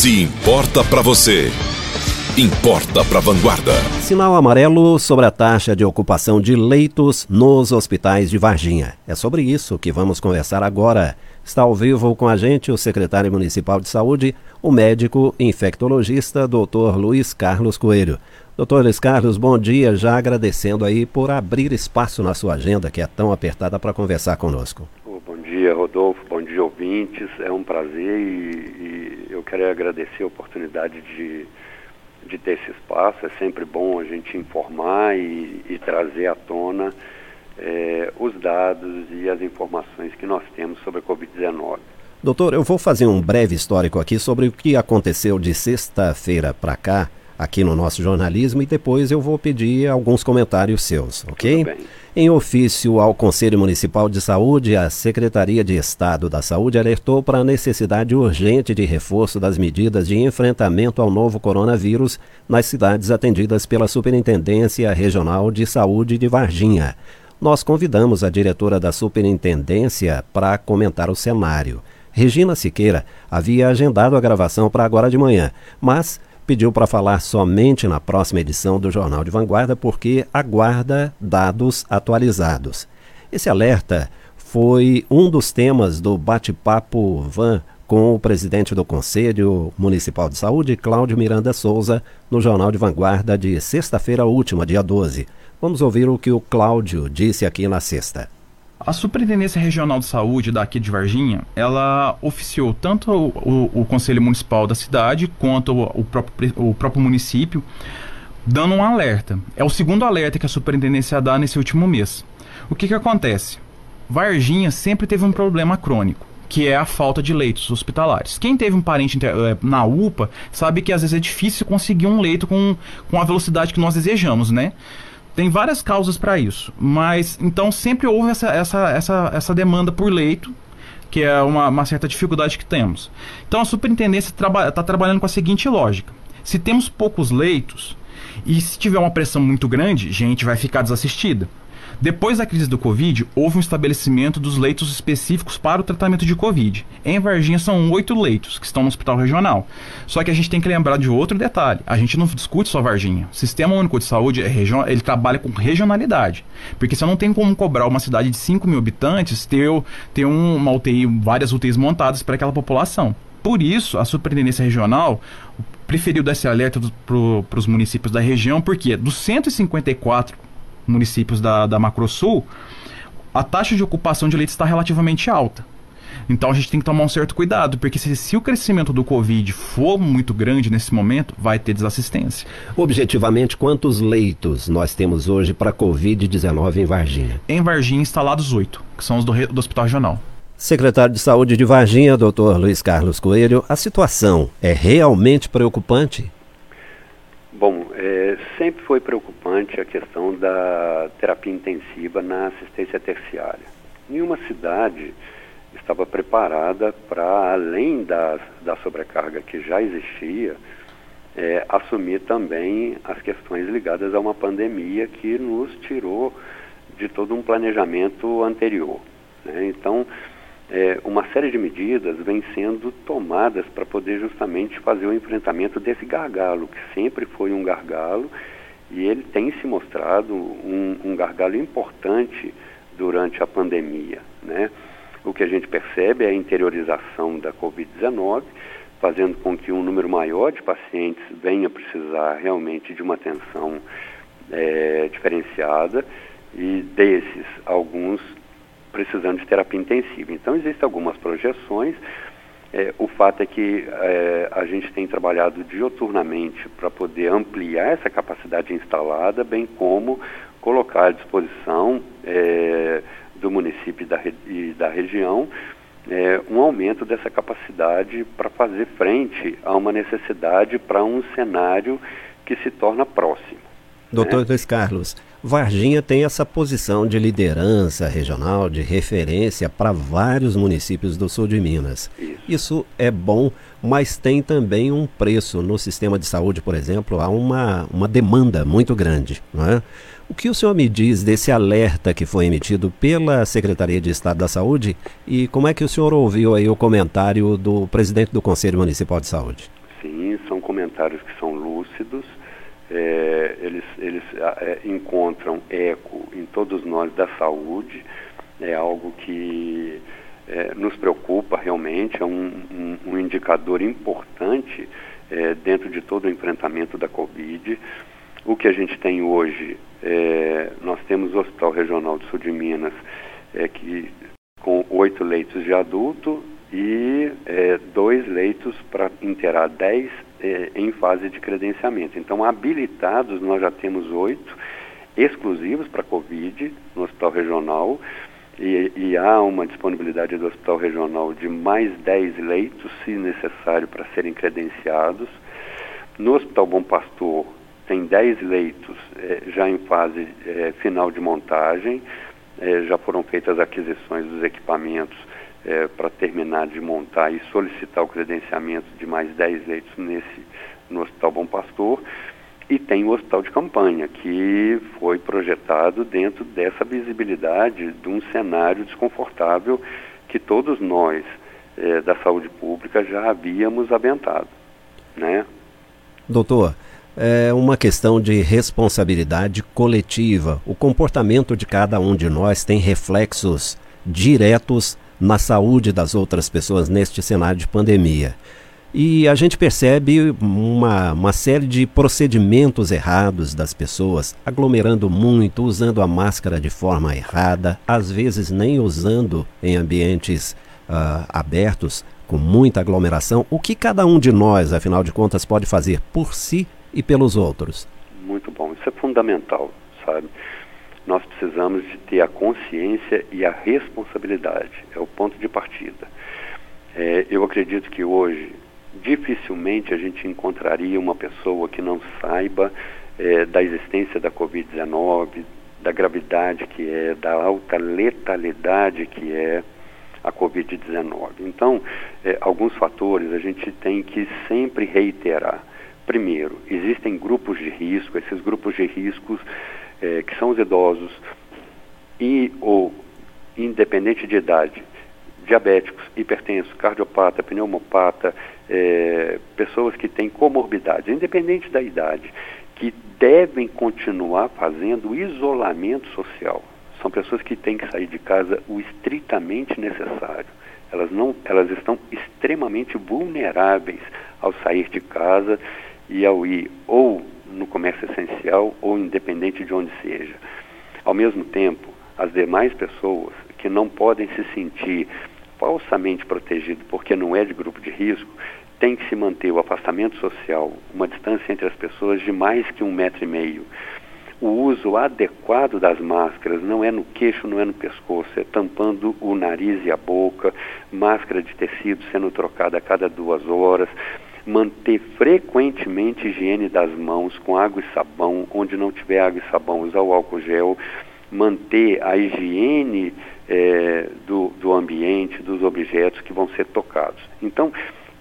Se importa para você, importa para Vanguarda. Sinal amarelo sobre a taxa de ocupação de leitos nos hospitais de Varginha. É sobre isso que vamos conversar agora. Está ao vivo com a gente o secretário municipal de saúde, o médico infectologista, Dr. Luiz Carlos Coelho. Doutor Luiz Carlos, bom dia, já agradecendo aí por abrir espaço na sua agenda, que é tão apertada, para conversar conosco. Bom dia, Rodolfo, dia, ouvintes. É um prazer e, e eu quero agradecer a oportunidade de, de ter esse espaço. É sempre bom a gente informar e, e trazer à tona é, os dados e as informações que nós temos sobre a Covid-19. Doutor, eu vou fazer um breve histórico aqui sobre o que aconteceu de sexta-feira para cá, aqui no nosso jornalismo, e depois eu vou pedir alguns comentários seus, ok? Em ofício ao Conselho Municipal de Saúde, a Secretaria de Estado da Saúde alertou para a necessidade urgente de reforço das medidas de enfrentamento ao novo coronavírus nas cidades atendidas pela Superintendência Regional de Saúde de Varginha nós convidamos a diretora da superintendência para comentar o cenário. Regina Siqueira havia agendado a gravação para agora de manhã, mas pediu para falar somente na próxima edição do Jornal de Vanguarda porque aguarda dados atualizados. Esse alerta foi um dos temas do bate-papo Van com o presidente do Conselho Municipal de Saúde, Cláudio Miranda Souza, no Jornal de Vanguarda de sexta-feira última, dia 12. Vamos ouvir o que o Cláudio disse aqui na sexta. A Superintendência Regional de Saúde daqui de Varginha, ela oficiou tanto o, o, o Conselho Municipal da cidade quanto o, o, próprio, o próprio município, dando um alerta. É o segundo alerta que a Superintendência dá nesse último mês. O que, que acontece? Varginha sempre teve um problema crônico que é a falta de leitos hospitalares. Quem teve um parente eh, na UPA sabe que às vezes é difícil conseguir um leito com, com a velocidade que nós desejamos, né? Tem várias causas para isso, mas então sempre houve essa, essa, essa, essa demanda por leito, que é uma, uma certa dificuldade que temos. Então a superintendência está traba tá trabalhando com a seguinte lógica: se temos poucos leitos e se tiver uma pressão muito grande, gente vai ficar desassistida. Depois da crise do Covid, houve um estabelecimento dos leitos específicos para o tratamento de Covid. Em Varginha são oito leitos que estão no hospital regional. Só que a gente tem que lembrar de outro detalhe. A gente não discute só Varginha. O Sistema Único de Saúde é ele trabalha com regionalidade. Porque você não tem como cobrar uma cidade de 5 mil habitantes ter, ter uma UTI, várias UTIs montadas para aquela população. Por isso, a Superintendência Regional preferiu dar esse alerta para os municípios da região, porque dos 154 municípios da, da Macrosul, a taxa de ocupação de leitos está relativamente alta. Então a gente tem que tomar um certo cuidado, porque se, se, o crescimento do Covid for muito grande nesse momento, vai ter desassistência. Objetivamente, quantos leitos nós temos hoje para Covid-19 em Varginha? Em Varginha, instalados oito, que são os do, do Hospital Regional. Secretário de Saúde de Varginha, doutor Luiz Carlos Coelho, a situação é realmente preocupante? Bom, é, sempre foi preocupante a questão da terapia intensiva na assistência terciária. Nenhuma cidade estava preparada para, além da, da sobrecarga que já existia, é, assumir também as questões ligadas a uma pandemia que nos tirou de todo um planejamento anterior. Né? Então, é, uma série de medidas vem sendo tomadas para poder justamente fazer o enfrentamento desse gargalo, que sempre foi um gargalo, e ele tem se mostrado um, um gargalo importante durante a pandemia. Né? O que a gente percebe é a interiorização da Covid-19, fazendo com que um número maior de pacientes venha precisar realmente de uma atenção é, diferenciada, e desses, alguns precisando de terapia intensiva. Então, existem algumas projeções. É, o fato é que é, a gente tem trabalhado dioturnamente para poder ampliar essa capacidade instalada, bem como colocar à disposição é, do município e da, e da região é, um aumento dessa capacidade para fazer frente a uma necessidade para um cenário que se torna próximo. Doutor? Luiz Carlos, Varginha tem essa posição de liderança regional, de referência para vários municípios do sul de Minas. Isso. Isso. é bom, mas tem também um preço no sistema de saúde, por exemplo, há uma, uma demanda muito grande. Não é? O que o senhor me diz desse alerta que foi emitido pela Secretaria de Estado da Saúde e como é que o senhor ouviu aí o comentário do presidente do Conselho Municipal de Saúde? comentários que são lúcidos, é, eles, eles é, encontram eco em todos nós da saúde, é algo que é, nos preocupa realmente, é um, um, um indicador importante é, dentro de todo o enfrentamento da Covid. O que a gente tem hoje, é, nós temos o Hospital Regional do Sul de Minas, é, que, com oito leitos de adulto e dois leitos para inteirar dez é, em fase de credenciamento. Então, habilitados, nós já temos oito exclusivos para Covid no Hospital Regional e, e, há uma disponibilidade do Hospital Regional de mais 10 leitos, se necessário, para serem credenciados. No Hospital Bom Pastor, tem 10 leitos eh, já em fase eh, final de montagem, já foram feitas aquisições dos equipamentos para terminar de montar e solicitar o credenciamento de mais 10 leitos nesse, no Hospital Bom Pastor. E tem o hospital de campanha, que foi projetado dentro dessa visibilidade de um cenário desconfortável que todos nós eh, da saúde pública já havíamos aventado. Né? Doutor, é uma questão de responsabilidade coletiva. O comportamento de cada um de nós tem reflexos diretos na saúde das outras pessoas neste cenário de pandemia. E a gente percebe uma, uma série de procedimentos errados das pessoas, aglomerando muito, usando a máscara de forma errada, às vezes nem usando em ambientes uh, abertos, com muita aglomeração. O que cada um de nós, afinal de contas, pode fazer por si e pelos outros? Muito bom, isso é fundamental, sabe? Nós precisamos de ter a consciência e a responsabilidade, é o ponto de partida. É, eu acredito que hoje dificilmente a gente encontraria uma pessoa que não saiba é, da existência da Covid-19, da gravidade que é, da alta letalidade que é a Covid-19. Então, é, alguns fatores a gente tem que sempre reiterar. Primeiro, existem grupos de risco, esses grupos de riscos é, que são os idosos e ou independente de idade, diabéticos, hipertensos, cardiopata, pneumopata, é, pessoas que têm comorbidades, independente da idade, que devem continuar fazendo isolamento social. São pessoas que têm que sair de casa o estritamente necessário. Elas, não, elas estão extremamente vulneráveis ao sair de casa e ao ir ou no comércio essencial ou independente de onde seja. Ao mesmo tempo, as demais pessoas que não podem se sentir falsamente protegido porque não é de grupo de risco, tem que se manter o afastamento social, uma distância entre as pessoas de mais que um metro e meio. O uso adequado das máscaras não é no queixo, não é no pescoço, é tampando o nariz e a boca, máscara de tecido sendo trocada a cada duas horas, manter frequentemente higiene das mãos com água e sabão, onde não tiver água e sabão, usar o álcool gel, manter a higiene é, do, do ambiente, dos objetos que vão ser tocados. Então,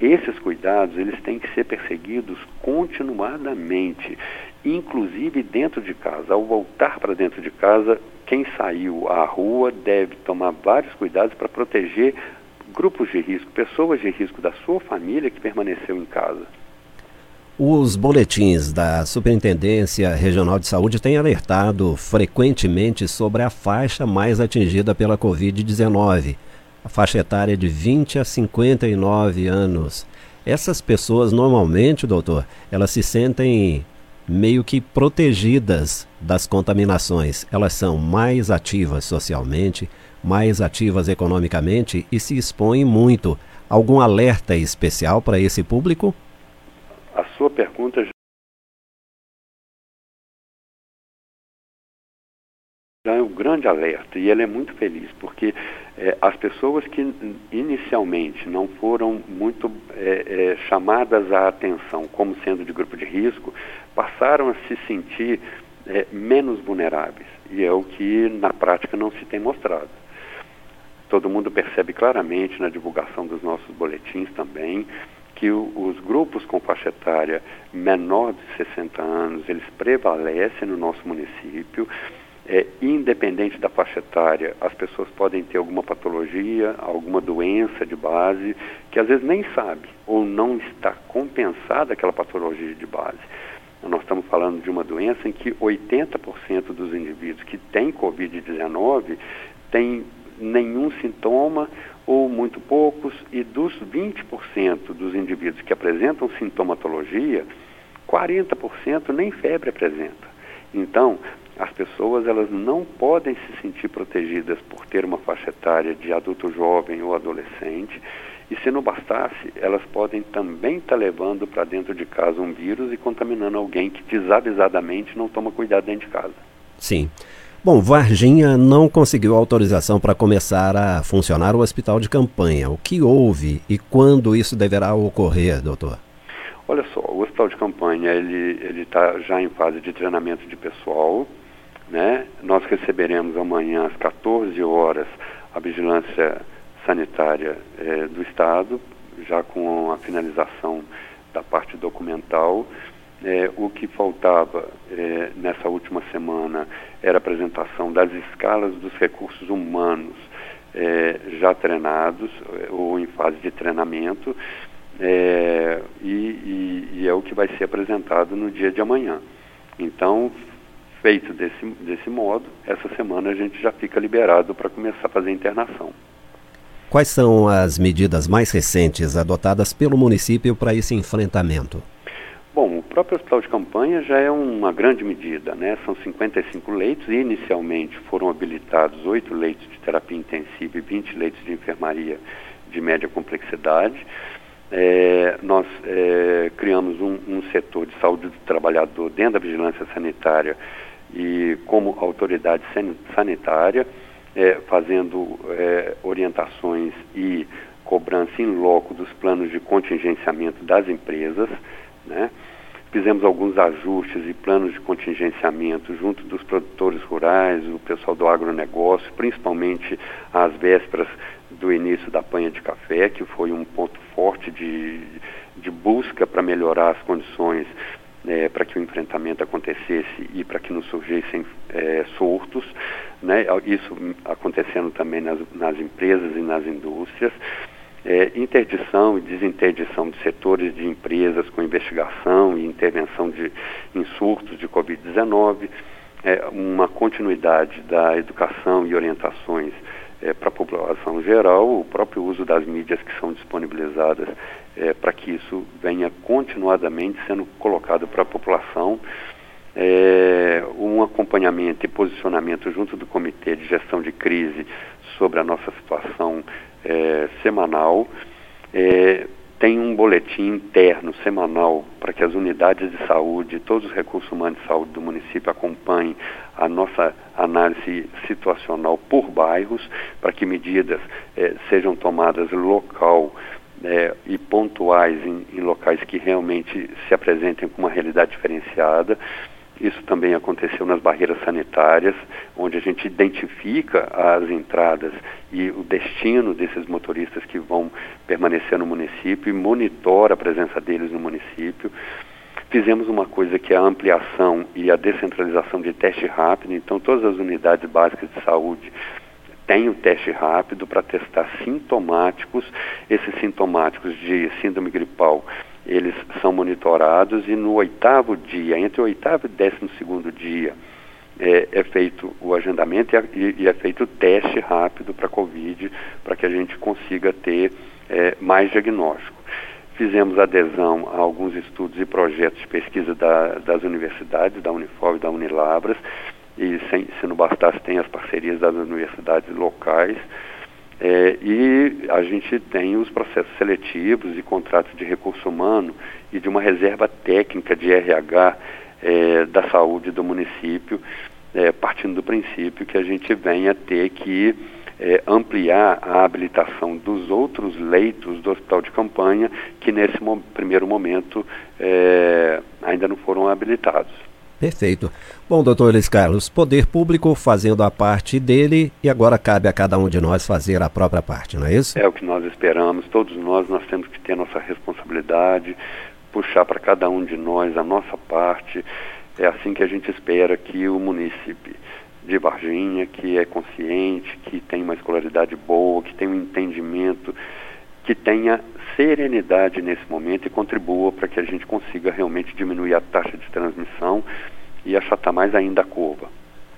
esses cuidados eles têm que ser perseguidos continuadamente, inclusive dentro de casa. Ao voltar para dentro de casa, quem saiu à rua deve tomar vários cuidados para proteger grupos de risco, pessoas de risco da sua família que permaneceu em casa. Os boletins da Superintendência Regional de Saúde têm alertado frequentemente sobre a faixa mais atingida pela Covid-19, a faixa etária de 20 a 59 anos. Essas pessoas normalmente, doutor, elas se sentem meio que protegidas das contaminações. Elas são mais ativas socialmente, mais ativas economicamente e se expõem muito. Algum alerta especial para esse público? a sua pergunta já é um grande alerta e ele é muito feliz porque é, as pessoas que inicialmente não foram muito é, é, chamadas à atenção como sendo de grupo de risco passaram a se sentir é, menos vulneráveis e é o que na prática não se tem mostrado. Todo mundo percebe claramente na divulgação dos nossos boletins também que o, os grupos com faixa etária menor de 60 anos, eles prevalecem no nosso município é, independente da faixa etária, as pessoas podem ter alguma patologia, alguma doença de base, que às vezes nem sabe ou não está compensada aquela patologia de base. Nós estamos falando de uma doença em que 80% dos indivíduos que têm Covid-19 têm nenhum sintoma ou muito poucos, e dos 20% dos indivíduos que apresentam sintomatologia, 40% nem febre apresenta. Então, as pessoas elas não podem se sentir protegidas por ter uma faixa etária de adulto jovem ou adolescente. E se não bastasse, elas podem também estar tá levando para dentro de casa um vírus e contaminando alguém que desavisadamente não toma cuidado dentro de casa. Sim. Bom, Varginha não conseguiu autorização para começar a funcionar o hospital de campanha. O que houve e quando isso deverá ocorrer, doutor? Olha só, o hospital de campanha ele está já em fase de treinamento de pessoal. Né? Nós receberemos amanhã às 14 horas a vigilância sanitária eh, do Estado, já com a finalização da parte documental. Eh, o que faltava eh, nessa última semana era a apresentação das escalas dos recursos humanos já treinados ou em fase de treinamento, e, e, e é o que vai ser apresentado no dia de amanhã. Então, feito desse, desse modo, essa semana a gente já fica liberado para começar a fazer internação. Quais são as medidas mais recentes adotadas pelo município para esse enfrentamento? Bom, o próprio hospital de campanha já é uma grande medida, né? São 55 leitos e inicialmente foram habilitados 8 leitos de terapia intensiva e 20 leitos de enfermaria de média complexidade. É, nós é, criamos um, um, setor de saúde do trabalhador dentro da vigilância sanitária e como autoridade sanitária, é, fazendo é, orientações e cobrança em loco dos planos de contingenciamento das empresas, né? Fizemos alguns ajustes e planos de contingenciamento junto dos produtores rurais, o pessoal do agronegócio, principalmente às vésperas do início da panha de café, que foi um ponto forte de, de busca para melhorar as condições é, para que o enfrentamento acontecesse e para que não surgissem é, surtos, né? isso acontecendo também nas, nas empresas e nas indústrias. É, interdição e desinterdição de setores de empresas com investigação e intervenção de, em surtos de Covid-19, é, uma continuidade da educação e orientações é, para a população geral, o próprio uso das mídias que são disponibilizadas é, para que isso venha continuadamente sendo colocado para a população. É, um acompanhamento e posicionamento junto do Comitê de Gestão de Crise sobre a nossa situação é, semanal. Tem um boletim interno semanal para que as unidades de saúde, todos os recursos humanos de saúde do município acompanhem a nossa análise situacional por bairros, para que medidas eh, sejam tomadas local eh, e pontuais em, em locais que realmente se apresentem com uma realidade diferenciada. Isso também aconteceu nas barreiras sanitárias, onde a gente identifica as entradas e o destino desses motoristas que vão permanecer no município e monitora a presença deles no município. Fizemos uma coisa que é a ampliação e a descentralização de teste rápido, então todas as unidades básicas de saúde têm o teste rápido para testar sintomáticos. Esses sintomáticos de síndrome gripal eles são monitorados e no oitavo dia, entre o oitavo e décimo segundo dia, é, é feito o agendamento e, e, é feito o teste rápido para Covid, para que a gente consiga ter é, mais diagnóstico. Fizemos adesão a alguns estudos e projetos de pesquisa da, das universidades, da Unifor e da Unilabras, e sem, se não bastasse, tem as parcerias das universidades locais. É, e a gente tem os processos seletivos e contratos de recurso humano e de uma reserva técnica de RH é, da saúde do município, é, partindo do princípio que a gente venha ter que é, ampliar a habilitação dos outros leitos do hospital de campanha que nesse mo primeiro momento é, ainda não foram habilitados. Perfeito. Bom, doutor Luiz Carlos, poder público fazendo a parte dele e agora cabe a cada um de nós fazer a própria parte, não é isso? É o que nós esperamos. Todos nós, nós temos que ter nossa responsabilidade, puxar para cada um de nós a nossa parte. É assim que a gente espera que o município de Varginha, que é consciente, que tem uma escolaridade boa, que tem um entendimento, que tenha serenidade nesse momento e contribua para que a gente consiga realmente diminuir a taxa de transmissão e achatar mais ainda a curva.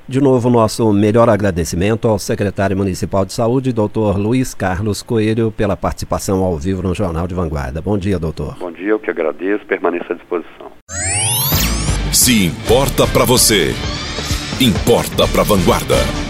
De novo, nosso melhor agradecimento ao secretário municipal de saúde, doutor Luiz Carlos Coelho, pela participação ao vivo no Jornal de Vanguarda. Bom dia, doutor. Bom dia, eu que agradeço, permaneça à disposição. Se importa para você, importa para Vanguarda.